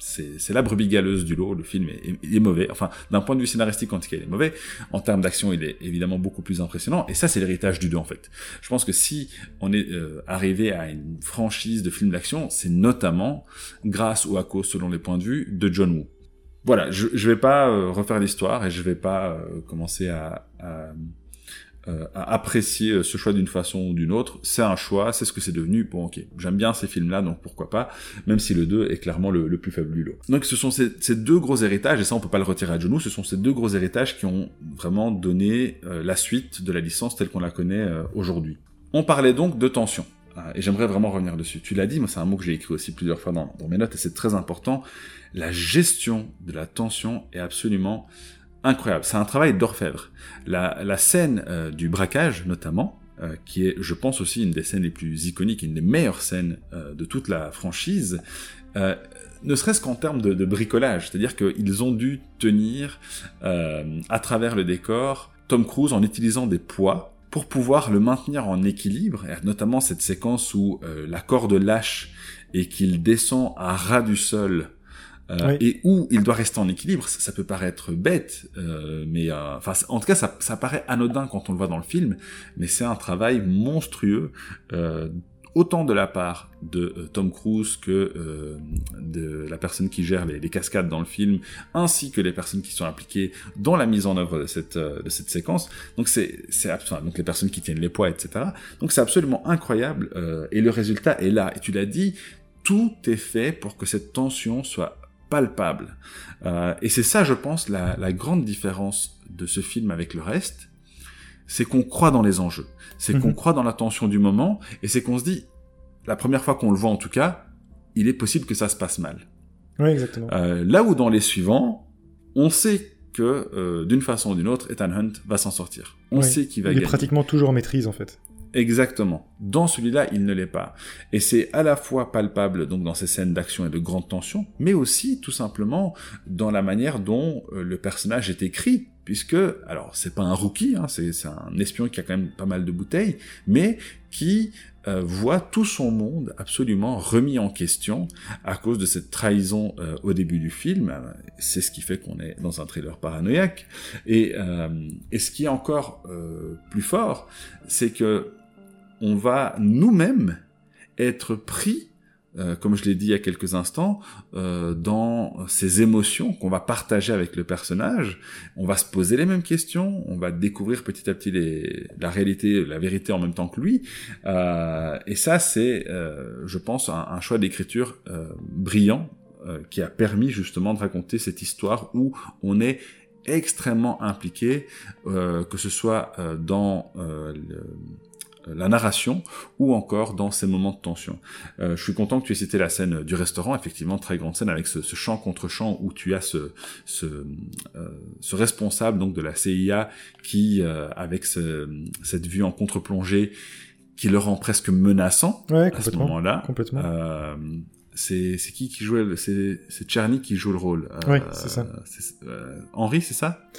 c'est la brebis galeuse du lot. Le film est, est, mauvais. Enfin, d'un point de vue scénaristique, en tout cas, il est mauvais. En termes d'action, il est évidemment beaucoup plus impressionnant. Et ça, c'est l'héritage du 2, en fait. Je pense que si on est euh, arrivé à une franchise de films d'action, c'est notamment grâce ou à cause, selon les points de vue, de John Woo. Voilà, je, je vais pas euh, refaire l'histoire et je vais pas euh, commencer à, à euh, à apprécier euh, ce choix d'une façon ou d'une autre. C'est un choix, c'est ce que c'est devenu. Bon, ok, j'aime bien ces films-là, donc pourquoi pas, même si le 2 est clairement le, plus faible du lot. Donc ce sont ces, deux gros héritages, et ça on peut pas le retirer à genoux, ce sont ces deux gros héritages qui ont vraiment donné euh, la suite de la licence telle qu'on la connaît aujourd'hui. On parlait donc de tension. Et j'aimerais vraiment revenir dessus. Tu l'as dit, moi c'est un mot que j'ai écrit aussi plusieurs fois dans mes notes et c'est très important. La gestion de la tension est absolument incroyable. C'est un travail d'orfèvre. La, la scène euh, du braquage, notamment, euh, qui est, je pense aussi, une des scènes les plus iconiques, une des meilleures scènes euh, de toute la franchise, ne serait-ce qu'en termes de, de, bricolage. C'est-à-dire qu'ils ont dû tenir à travers le décor Tom Cruise en utilisant des poids pour pouvoir le maintenir en équilibre, notamment cette séquence où la corde lâche et qu'il descend à ras du sol euh, et où il doit rester en équilibre. Ça, peut paraître bête, euh, mais euh, enfin, en tout cas, ça, ça, paraît anodin quand on le voit dans le film, mais c'est un travail monstrueux. autant de la part de Tom Cruise que de la personne qui gère les, les, cascades dans le film, ainsi que les personnes qui sont impliquées dans la mise en œuvre de cette, de cette séquence. Donc c'est, c'est enfin, donc les personnes qui tiennent les poids, etc. Donc c'est absolument incroyable et le résultat est là. Et tu l'as dit, tout est fait pour que cette tension soit palpable. Euh, et c'est ça, je pense, la, la, grande différence de ce film avec le reste, c'est qu'on croit dans les enjeux, c'est qu'on Mhm. croit dans la tension du moment, et c'est qu'on se dit, la première fois qu'on le voit en tout cas, il est possible que ça se passe mal. Oui, exactement. Euh, là où dans les suivants, on sait que euh, d'une façon ou d'une autre, Ethan Hunt va s'en sortir. On Oui. sait qu'il va il est gagner. pratiquement toujours en maîtrise, en fait. Exactement. Dans celui-là, il ne l'est pas. Et c'est à la fois palpable donc dans ces scènes d'action et de grande tension, mais aussi tout simplement dans la manière dont euh, le personnage est écrit, puisque alors c'est pas un rookie, hein, c'est un espion qui a quand même pas mal de bouteilles, mais qui euh, voit tout son monde absolument remis en question à cause de cette trahison euh, au début du film. C'est ce qui fait qu'on est dans un thriller paranoïaque. Et, euh, et ce qui est encore euh, plus fort, c'est que on va nous-mêmes être pris, euh, comme je l'ai dit il y a quelques instants, euh, dans ces émotions qu'on va partager avec le personnage. On va se poser les mêmes questions, on va découvrir petit à petit la réalité, la vérité en même temps que lui. Euh, et ça, c'est, je pense, un, un choix d'écriture brillant qui a permis justement de raconter cette histoire où on est extrêmement impliqué, que ce soit dans le- la narration ou encore dans ces moments de tension. Euh, je suis content que tu aies cité la scène du restaurant, effectivement très grande scène avec ce, ce chant contre chant où tu as ce, ce, euh, ce responsable donc de la CIA qui, euh, avec ce- cette vue en contre-plongée, qui le rend presque menaçant Ouais, à ce moment-là. Complètement. Euh, c'est qui qui jouait le- c'est c'est Tcherny qui joue le rôle. Oui, c'est ça. euh, Henri, c'est ça?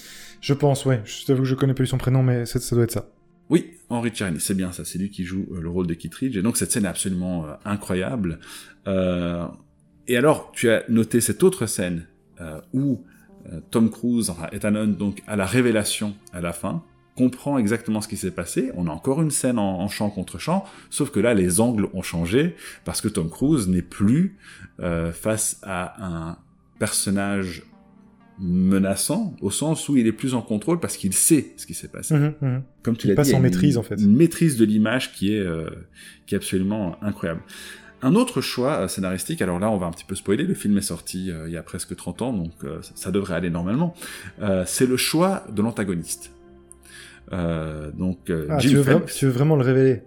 Je pense, ouais. Je t'avoue que je connais plus son prénom, mais ça doit être ça. Oui, Henry Tcherny, c'est bien ça, c'est lui qui joue euh, le rôle de Kittredge. Et donc cette scène est absolument euh, incroyable. Euh, et alors, tu as noté cette autre scène où Tom Cruise, enfin donc à la révélation à la fin, comprend exactement ce qui s'est passé. On a encore une scène en, en champ contre champ, sauf que là, les angles ont changé parce que Tom Cruise n'est plus face à un personnage menaçant au sens où il est plus en contrôle parce qu'il sait ce qui s'est passé mhm. comme tu Il l'as passe dit, a en maîtrise, en fait. Une maîtrise de l'image qui est euh, qui est absolument incroyable. Un autre choix euh, scénaristique, alors là on va un petit peu spoiler, le film est sorti euh, il y a presque 30 ans, donc euh, ça, devrait aller normalement, euh, c'est le choix de l'antagoniste. Euh, donc euh, Ah, Jim tu veux, vra- Phelps. tu veux vraiment le révéler?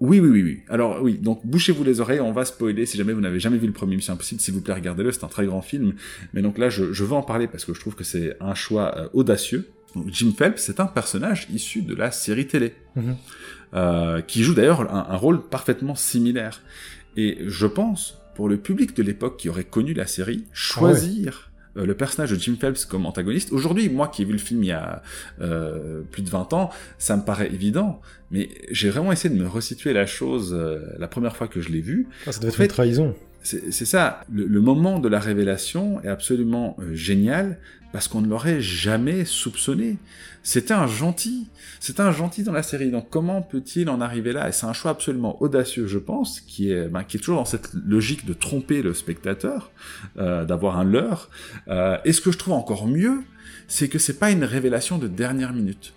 Oui, oui, oui, oui. Alors oui, donc bouchez-vous les oreilles, on va spoiler. Si jamais vous n'avez jamais vu le premier Mission Impossible, s'il vous plaît, regardez-le, c'est un très grand film. Mais donc là, je, je veux en parler parce que je trouve que c'est un choix euh, audacieux. Donc, Jim Phelps, c'est un personnage issu de la série télé, Mhm. euh, qui joue d'ailleurs un, un rôle parfaitement similaire. Et je pense, pour le public de l'époque qui aurait connu la série, choisir euh, le personnage de Jim Phelps comme antagoniste. Aujourd'hui, moi qui ai vu le film il y a euh, plus de 20 ans, ça me paraît évident, mais j'ai vraiment essayé de me resituer la chose euh, la première fois que je l'ai vu. Ah, Ça doit En être fait, une trahison. C'est ça, le, le moment de la révélation est absolument génial parce qu'on ne l'aurait jamais soupçonné. C'était un gentil, c'était un gentil dans la série. Donc comment peut-il en arriver là? Et c'est un choix absolument audacieux, je pense, qui est, ben, qui est toujours dans cette logique de tromper le spectateur, euh, d'avoir un leurre. Euh, et ce que je trouve encore mieux, c'est que c'est pas une révélation de dernière minute.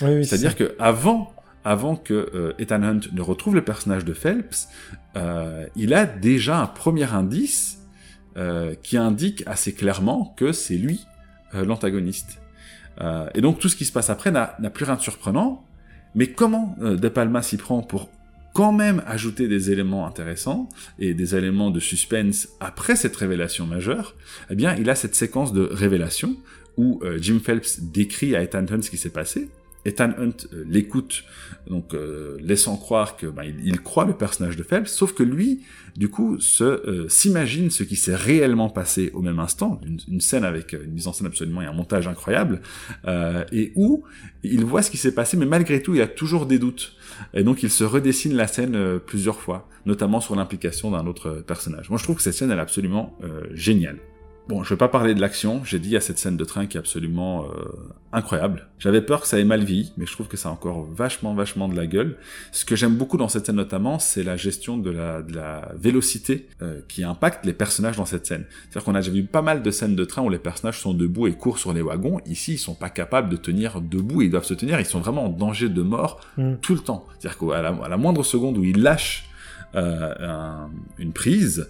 Oui, oui, C'est-à-dire que avant, avant que euh, Ethan Hunt ne retrouve le personnage de Phelps, euh, il a déjà un premier indice euh, qui indique assez clairement que c'est lui euh, l'antagoniste. Euh, et donc tout ce qui se passe après n'a plus rien de surprenant. Mais comment De Palma s'y prend pour quand même ajouter des éléments intéressants et des éléments de suspense après cette révélation majeure Eh bien, il a cette séquence de révélation où Jim Phelps décrit à Ethan Hunt ce qui s'est passé. Ethan Hunt euh, l'écoute, donc euh, laissant croire que ben, il, croit le personnage de Phelps, sauf que lui, du coup, euh, s'imagine ce qui s'est réellement passé au même instant, une, scène avec une mise en scène absolument et un montage incroyable, et où il voit ce qui s'est passé, mais malgré tout, il a toujours des doutes. Et donc, il se redessine la scène plusieurs fois, notamment sur l'implication d'un autre personnage. Moi, je trouve que cette scène, elle est absolument géniale. Bon, je vais pas parler de l'action, j'ai dit à cette scène de train qui est absolument euh, incroyable. J'avais peur que ça ait mal vieilli, mais je trouve que ça a encore vachement, vachement de la gueule. Ce que j'aime beaucoup dans cette scène notamment, c'est la gestion de la, de la vélocité euh, qui impacte les personnages dans cette scène. C'est-à-dire qu'on a déjà vu pas mal de scènes de train où les personnages sont debout et courent sur les wagons. Ici, ils sont pas capables de tenir debout, ils doivent se tenir, ils sont vraiment en danger de mort Mm. tout le temps. C'est-à-dire qu'à la, à la moindre seconde où ils lâchent euh, un- une prise,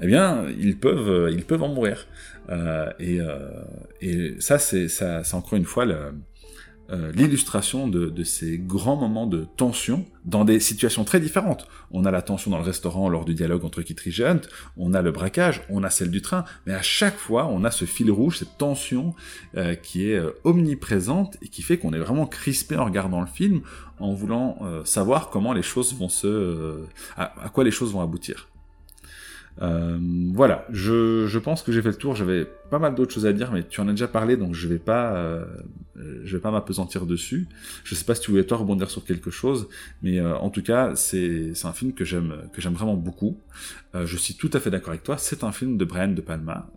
eh bien, ils peuvent, euh, ils peuvent en mourir. Euh, et, et ça, c'est ça, encore une fois l'illustration de, de, ces grands moments de tension dans des situations très différentes. On a la tension dans le restaurant lors du dialogue entre Kittridge et on a le braquage, on a celle du train, mais à chaque fois, on a ce fil rouge, cette tension qui est omniprésente et qui fait qu'on est vraiment crispé en regardant le film, en voulant savoir comment les choses vont se... à quoi les choses vont aboutir. Euh, voilà, je, je, pense que j'ai fait le tour. J'avais pas mal d'autres choses à dire, mais tu en as déjà parlé, donc je vais pas, euh, je vais pas m'apesantir dessus. Je sais pas si tu voulais toi rebondir sur quelque chose, mais euh, en tout cas, c'est un film que j'aime que j'aime vraiment beaucoup. Euh, je suis tout à fait d'accord avec toi. C'est un film de Brian de Palma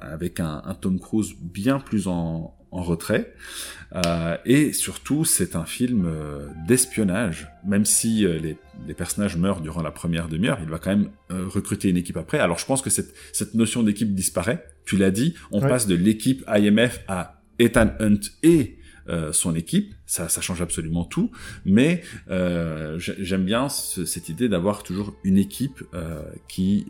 avec un, Tom Cruise bien plus en en retrait. Euh, et surtout, c'est un film euh, d'espionnage. Même si euh, les, les, personnages meurent durant la première demi-heure, il va quand même recruter une équipe après. Alors je pense que cette, cette notion d'équipe disparaît. Tu l'as dit, on passe de l'équipe IMF à Ethan Hunt et euh, son équipe, ça, change absolument tout, mais euh, j'aime bien cette idée d'avoir toujours une équipe euh, qui,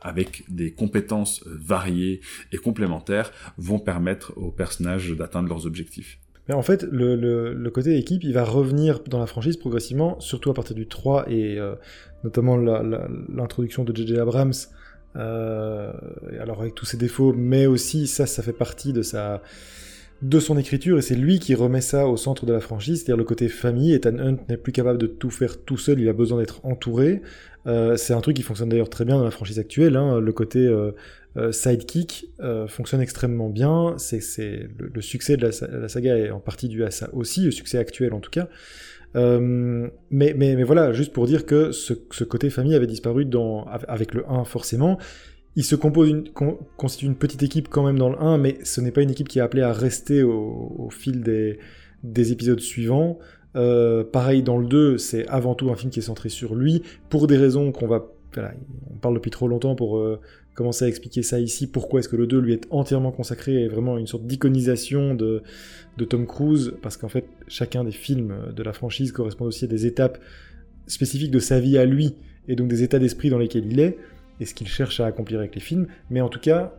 avec des compétences variées et complémentaires, vont permettre aux personnages d'atteindre leurs objectifs. Mais en fait, le, le, côté équipe, il va revenir dans la franchise progressivement, surtout à partir du 3 et notamment l'introduction de J.J. Abrams. alors avec tous ses défauts, mais aussi ça, ça fait partie de sa de son écriture et c'est lui qui remet ça au centre de la franchise, c'est-à-dire le côté famille. Ethan Hunt n'est plus capable de tout faire tout seul, il a besoin d'être entouré. Euh, c'est un truc qui fonctionne d'ailleurs très bien dans la franchise actuelle. Hein. Le côté euh, euh, sidekick euh, fonctionne extrêmement bien. C'est, le, succès de la, la, saga est en partie dû à ça aussi, le succès actuel en tout cas. Euh, mais, mais, mais voilà, juste pour dire que ce, ce côté famille avait disparu dans, avec le 1 forcément il se compose constitue une petite équipe quand même dans le 1, mais ce n'est pas une équipe qui est appelée à rester au, fil des, des, épisodes suivants. Euh, pareil dans le 2, c'est avant tout un film qui est centré sur lui, pour des raisons qu'on va... Voilà, on parle depuis trop longtemps pour euh, commencer à expliquer ça ici, pourquoi est-ce que le 2 lui est entièrement consacré et vraiment une sorte d'iconisation de, de Tom Cruise, parce qu'en fait chacun des films de la franchise correspond aussi à des étapes spécifiques de sa vie à lui, et donc des états d'esprit dans lesquels il est et ce qu'il cherche à accomplir avec les films. Mais en tout cas,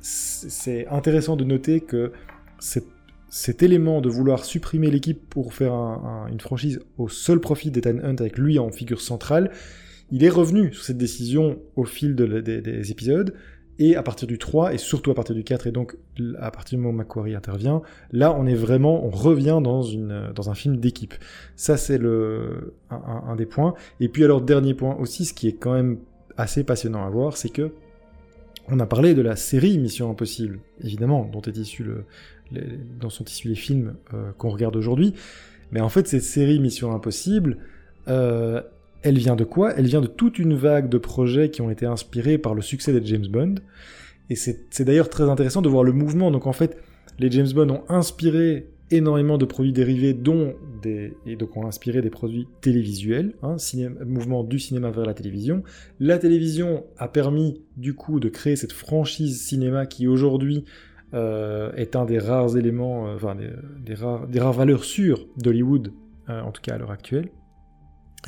c'est intéressant de noter que cet, élément de vouloir supprimer l'équipe pour faire un, un, une franchise au seul profit d'Ethan Hunt avec lui en figure centrale, il est revenu sur cette décision au fil de, des, des, épisodes. Et à partir du 3, et surtout à partir du 4, et donc à partir du moment où Macquarie intervient, là on est vraiment, on revient dans, un film d'équipe. Ça c'est un, des points. Et puis alors dernier point aussi, ce qui est quand même assez passionnant à voir, c'est que on a parlé de la série Mission Impossible, évidemment, dont, est issu le, dont sont issus les films euh, qu'on regarde aujourd'hui. Mais en fait, cette série Mission Impossible, euh, elle vient de quoi? Elle vient de toute une vague de projets qui ont été inspirés par le succès des James Bond. Et c'est d'ailleurs très intéressant de voir le mouvement. Donc en fait, les James Bond ont inspiré énormément de produits dérivés, dont des, et donc ont inspiré des produits télévisuels, hein, cinéma, mouvement du cinéma vers la télévision. La télévision a permis du coup de créer cette franchise cinéma qui aujourd'hui euh, est un des rares éléments, euh, enfin des, des, rares, des rares valeurs sûres d'Hollywood, euh, en tout cas à l'heure actuelle.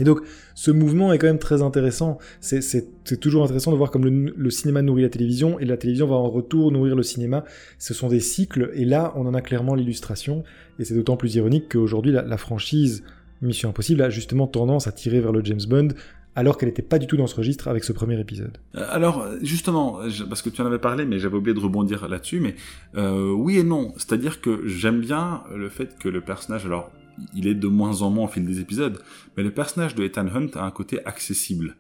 Et donc, ce mouvement est quand même très intéressant. C'est toujours intéressant de voir comme le, cinéma nourrit la télévision et la télévision va en retour nourrir le cinéma. Ce sont des cycles et là, on en a clairement l'illustration. Et c'est d'autant plus ironique qu'aujourd'hui, la, la, franchise Mission Impossible a justement tendance à tirer vers le James Bond alors qu'elle n'était pas du tout dans ce registre avec ce premier épisode. Euh, alors justement, parce que tu en avais parlé, mais j'avais oublié de rebondir là-dessus, mais euh, oui et non. C'est-à-dire que j'aime bien le fait que le personnage, alors il est de moins en moins au fil des épisodes, mais le personnage de Ethan Hunt a un côté accessible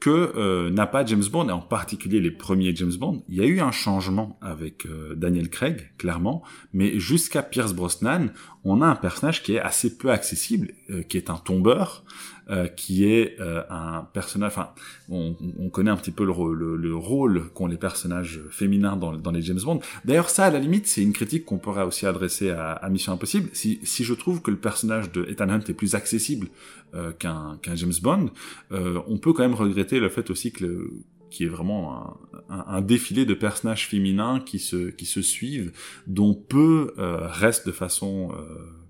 que euh, n'a pas James Bond, et en particulier les premiers James Bond. Il y a eu un changement avec euh, Daniel Craig, clairement, mais jusqu'à Pierce Brosnan, on a un personnage qui est assez peu accessible, euh, qui est un tombeur, qui est euh, un personnage. Enfin, on, on, connaît un petit peu le, le, le rôle qu'ont les personnages féminins dans, dans les James Bond. D'ailleurs, ça, à la limite, c'est une critique qu'on pourrait aussi adresser à, à, Mission Impossible. Si, si je trouve que le personnage de Ethan Hunt est plus accessible euh, qu'un qu'un James Bond, euh, on peut quand même regretter le fait aussi que le, qui est vraiment un, un, un, défilé de personnages féminins qui se, qui se suivent, dont peu euh, restent de façon euh,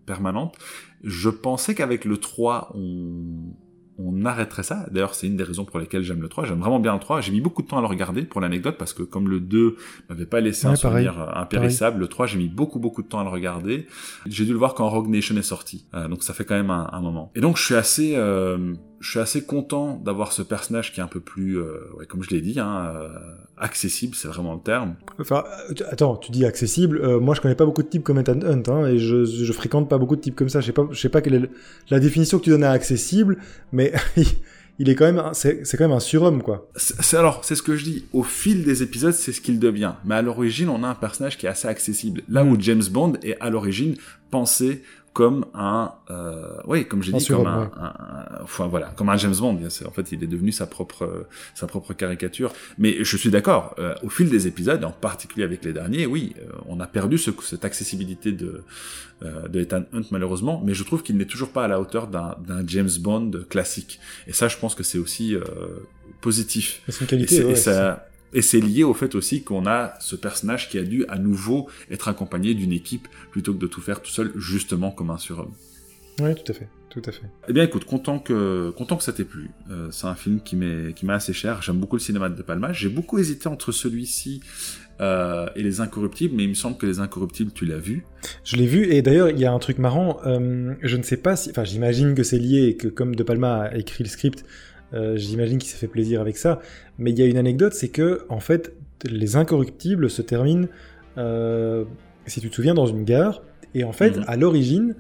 permanente. Je pensais qu'avec le 3, on, on arrêterait ça. D'ailleurs, c'est une des raisons pour lesquelles j'aime le 3. J'aime vraiment bien le 3. J'ai mis beaucoup de temps à le regarder pour l'anecdote parce que comme le 2 m'avait pas laissé un souvenir euh, impérissable, le 3, j'ai mis beaucoup beaucoup de temps à le regarder. J'ai dû le voir quand Rogue Nation est sorti. Euh, donc ça fait quand même un, un, moment. Et donc je suis assez euh, je suis assez content d'avoir ce personnage qui est un peu plus, euh, ouais, comme je l'ai dit, hein, euh, accessible, c'est vraiment le terme. Enfin, attends, tu dis accessible. Euh, moi, je connais pas beaucoup de types comme Ethan Hunt, hein, et je, je fréquente pas beaucoup de types comme ça. Je sais pas, je sais pas quelle est la définition que tu donnes à accessible, mais il est quand même, c'est quand même un surhomme, quoi. C'est alors, c'est ce que je dis. Au fil des épisodes, c'est ce qu'il devient. Mais à l'origine, on a un personnage qui est assez accessible. Là où James Bond est à l'origine pensé comme un, euh, oui, comme j'ai dit, comme un, un, enfin voilà, comme un James Bond. En fait, il est devenu sa propre, sa propre caricature. Mais je suis d'accord. Euh, au fil des épisodes, en particulier avec les derniers, oui, euh, on a perdu ce, cette accessibilité de, euh, de Ethan Hunt malheureusement. Mais je trouve qu'il n'est toujours pas à la hauteur d'un James Bond classique. Et ça, je pense que c'est aussi euh, positif. C'est une qualité. Et, ouais, et ça, et c'est lié au fait aussi qu'on a ce personnage qui a dû à nouveau être accompagné d'une équipe plutôt que de tout faire tout seul, justement comme un surhomme. Oui, tout à fait, tout à fait. Eh bien, écoute, content que content que ça t'ait plu. Euh, c'est un film qui m'est qui assez cher. J'aime beaucoup le cinéma de De Palma. J'ai beaucoup hésité entre celui-ci euh, et Les Incorruptibles, mais il me semble que Les Incorruptibles, tu l'as vu. Je l'ai vu, et d'ailleurs, il y a un truc marrant. Euh, je ne sais pas si, enfin, j'imagine que c'est lié et que comme De Palma a écrit le script, euh, j'imagine qu'il s'est fait plaisir avec ça. Mais il y a une anecdote, c'est que en fait, les incorruptibles se terminent, euh, si tu te souviens, dans une gare. Et en fait, mmh. à l'origine,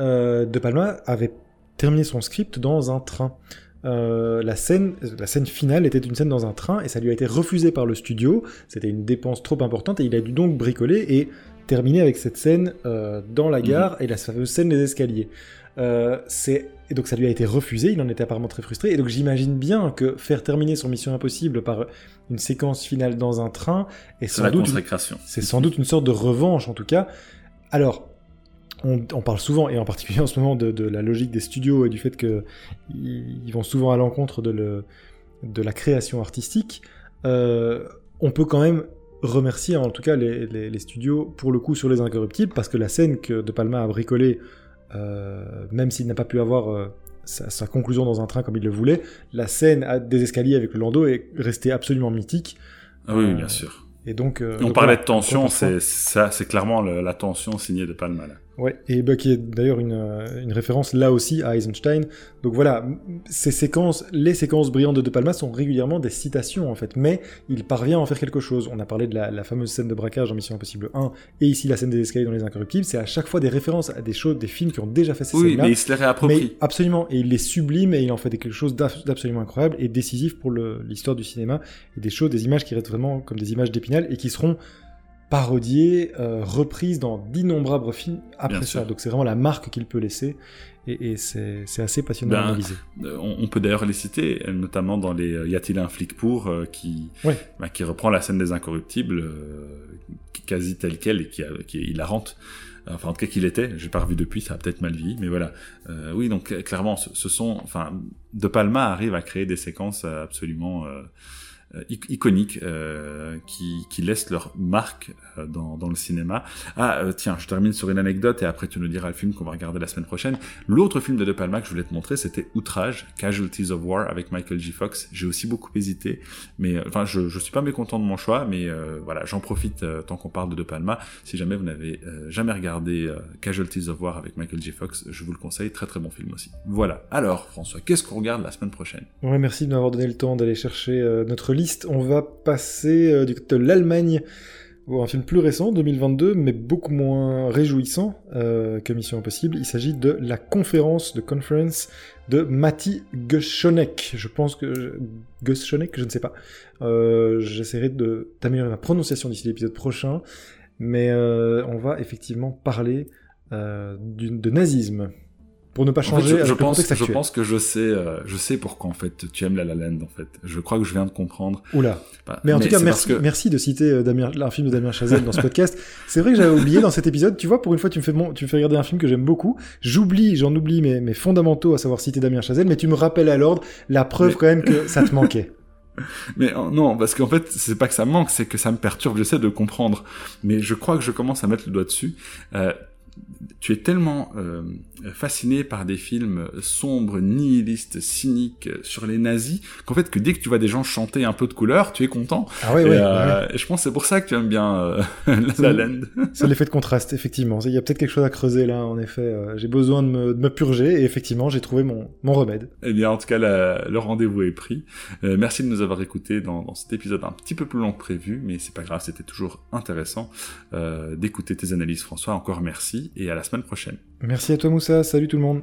euh, De Palma avait terminé son script dans un train. Euh, la scène, la scène finale était une scène dans un train et ça lui a été refusé par le studio. C'était une dépense trop importante et il a dû donc bricoler et terminer avec cette scène euh, dans la gare mmh. et la fameuse scène des escaliers. Euh, c'est et donc ça lui a été refusé, il en était apparemment très frustré, et donc j'imagine bien que faire terminer son Mission Impossible par une séquence finale dans un train est sans doute c'est sans doute une sorte de revanche en tout cas. Alors on, on, parle souvent, et en particulier en ce moment, de, de la logique des studios et du fait qu'ils ils vont souvent à l'encontre de, le, de la création artistique. Euh, on peut quand même remercier en tout cas les, les, les, studios pour le coup sur les incorruptibles parce que la scène que De Palma a bricolée euh, même s'il n'a pas pu avoir euh, sa, sa, conclusion dans un train comme il le voulait, la scène des escaliers avec le landau est restée absolument mythique. Ah oui, bien sûr. Et donc, euh, on donc parlait de tension, c'est clairement le, la tension signée de Palma. Là. Ouais, et bah, qui est d'ailleurs une, une, référence là aussi à Eisenstein. Donc voilà, ces séquences, les séquences brillantes de De Palma sont régulièrement des citations en fait, mais il parvient à en faire quelque chose. On a parlé de la, la fameuse scène de braquage dans Mission Impossible 1, et ici la scène des escaliers dans Les Incorruptibles. C'est à chaque fois des références à des choses, des films qui ont déjà fait ces oui, scènes-là. mais il se les réapproprie. Mais absolument, et il les sublime et il en fait quelque chose d'absolument incroyable et décisif pour l'histoire du cinéma et des choses, des images qui restent vraiment comme des images d'épinal et qui seront parodiée, euh, reprise dans d'innombrables films après Bien ça. Sûr. Donc c'est vraiment la marque qu'il peut laisser et, et c'est assez passionnant ben, à analyser. On, on peut d'ailleurs les citer, notamment dans les Y a-t-il un flic pour euh, qui, ouais. bah, qui reprend la scène des incorruptibles euh, quasi telle quelle et qui, qui est hilarante. Enfin, en tout cas, qu'il était. J'ai pas revu depuis, ça a peut-être mal vieilli, mais voilà. Euh, oui, donc clairement, ce, ce, sont, enfin, De Palma arrive à créer des séquences absolument euh, iconiques euh, qui, qui, laissent leur marque euh, dans, dans, le cinéma. Ah euh, tiens, je termine sur une anecdote et après tu nous diras le film qu'on va regarder la semaine prochaine. L'autre film de De Palma que je voulais te montrer, c'était Outrage, Casualties of War avec Michael J. Fox. J'ai aussi beaucoup hésité, mais enfin je, je suis pas mécontent de mon choix, mais voilà, j'en profite tant qu'on parle de De Palma. Si jamais vous n'avez jamais regardé Casualties of War avec Michael J. Fox, je vous le conseille, très très bon film aussi. Voilà. Alors François, qu'est-ce qu'on regarde la semaine prochaine? Ouais, merci de m'avoir donné le temps d'aller chercher notre on va passer euh, de l'Allemagne pour un film plus récent, 2022, mais beaucoup moins réjouissant euh, que Mission Impossible. Il s'agit de La Conférence, de Conference, de Matti Göschonek. Je pense que... Göschonek, je ne sais pas. Euh, J'essaierai d'améliorer ma prononciation d'ici l'épisode prochain, mais on va effectivement parler de nazisme pour ne pas changer en fait, je, je pense, je pense que je sais, euh, je sais pourquoi en fait tu aimes La La Land en fait. Je crois que je viens de comprendre. Oula. Bah, mais en mais tout cas, merci, que... merci de citer euh, Damien, un film de Damien Chazelle dans ce podcast. C'est vrai que j'avais oublié dans cet épisode. Tu vois, pour une fois, tu me fais bon, tu me fais regarder un film que j'aime beaucoup. J'oublie, j'en oublie mes, mes fondamentaux, à savoir citer Damien Chazelle, mais tu me rappelles à l'ordre la preuve mais... quand même que ça te manquait. Mais euh, non, parce qu'en fait, c'est pas que ça manque, c'est que ça me perturbe. J'essaie de comprendre, mais je crois que je commence à mettre le doigt dessus. Euh, tu es tellement euh, fasciné par des films sombres, nihilistes, cyniques sur les nazis qu'en fait que dès que tu vois des gens chanter un peu de couleur, tu es content. Ah oui, et, oui. euh, et je pense que c'est pour ça que tu aimes bien euh, La La Land. C'est l'effet de contraste, effectivement. Il y a peut-être quelque chose à creuser là, en effet. Euh, j'ai besoin de me, de me purger et effectivement, j'ai trouvé mon, mon remède. Eh bien, en tout cas, la- le rendez-vous est pris. Euh, merci de nous avoir écoutés dans, dans cet épisode un petit peu plus long que prévu, mais c'est pas grave, c'était toujours intéressant euh, d'écouter tes analyses, François. Encore merci et à la semaine prochaine. Merci à toi, Moussa. Salut tout le monde.